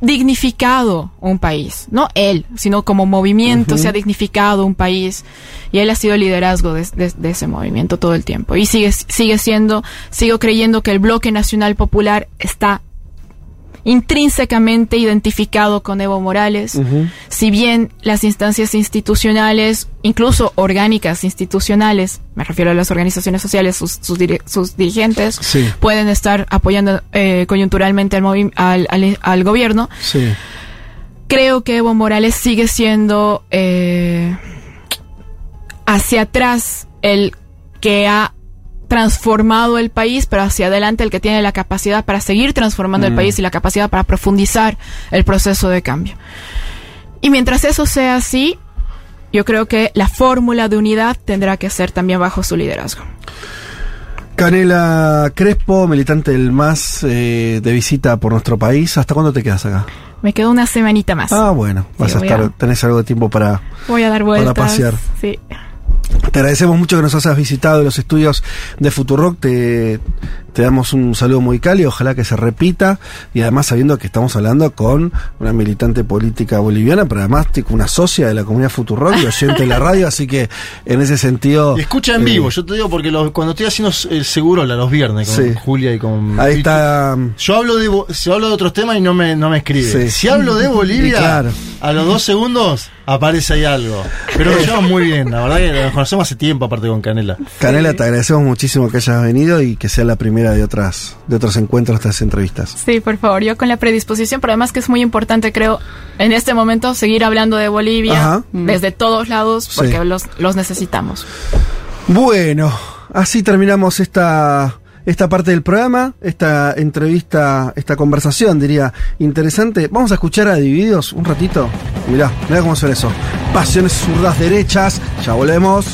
C: dignificado un país, no él, sino como movimiento se ha dignificado un país y él ha sido el liderazgo de, de- de ese movimiento todo el tiempo. Y sigue sigue siendo sigo creyendo que el bloque nacional popular está intrínsecamente identificado con Evo Morales, si bien las instancias institucionales, incluso orgánicas institucionales, me refiero a las organizaciones sociales, sus, sus, diri- sus dirigentes,
B: Sí.
C: pueden estar apoyando eh, coyunturalmente al, movi- al, al- al gobierno,
B: Sí.
C: creo que Evo Morales sigue siendo eh, hacia atrás el que ha transformado el país, pero hacia adelante el que tiene la capacidad para seguir transformando el país y la capacidad para profundizar el proceso de cambio. Y mientras eso sea así, yo creo que la fórmula de unidad tendrá que ser también bajo su liderazgo.
B: Canela Crespo, militante del MAS eh, de visita por nuestro país. ¿Hasta cuándo te quedas acá?
C: Me quedo una semanita más.
B: Ah, bueno, vas
C: Sí,
B: a estar,
C: a-
B: tenés algo de tiempo para...
C: Voy a dar vueltas.
B: pasear.
C: Sí.
B: Te agradecemos mucho que nos hayas visitado los estudios de Futurock. Te damos un saludo muy cálido, ojalá que se repita. Y además sabiendo que estamos hablando con una militante política boliviana, pero además una socia de la comunidad Futurock y oyente de la radio, así que en ese sentido...
D: Y escucha en
B: eh,
D: vivo, yo te digo porque los- cuando estoy haciendo el seguro los viernes con
B: Sí.
D: Julia y con.
B: Ahí está...
D: Yo hablo de yo hablo de otros temas y no me, no me escribe.
B: Sí.
D: Si hablo de Bolivia,
B: claro.
D: a los dos segundos aparece ahí algo. Pero nos llevamos muy bien, la verdad que nos conocemos hace tiempo aparte con Canela.
B: Canela, te agradecemos muchísimo que hayas venido y que sea la primera de otras de otros encuentros, estas entrevistas.
C: Sí, por favor, yo con la predisposición, pero además que es muy importante, creo, en este momento seguir hablando de Bolivia
B: Ajá.
C: desde todos lados, porque
B: Sí.
C: los, los necesitamos.
B: Bueno, así terminamos esta, esta parte del programa, esta entrevista, esta conversación, diría, interesante. Vamos a escuchar a Divididos un ratito. Mirá, mirá cómo suena eso. Pasiones zurdas derechas. Ya volvemos.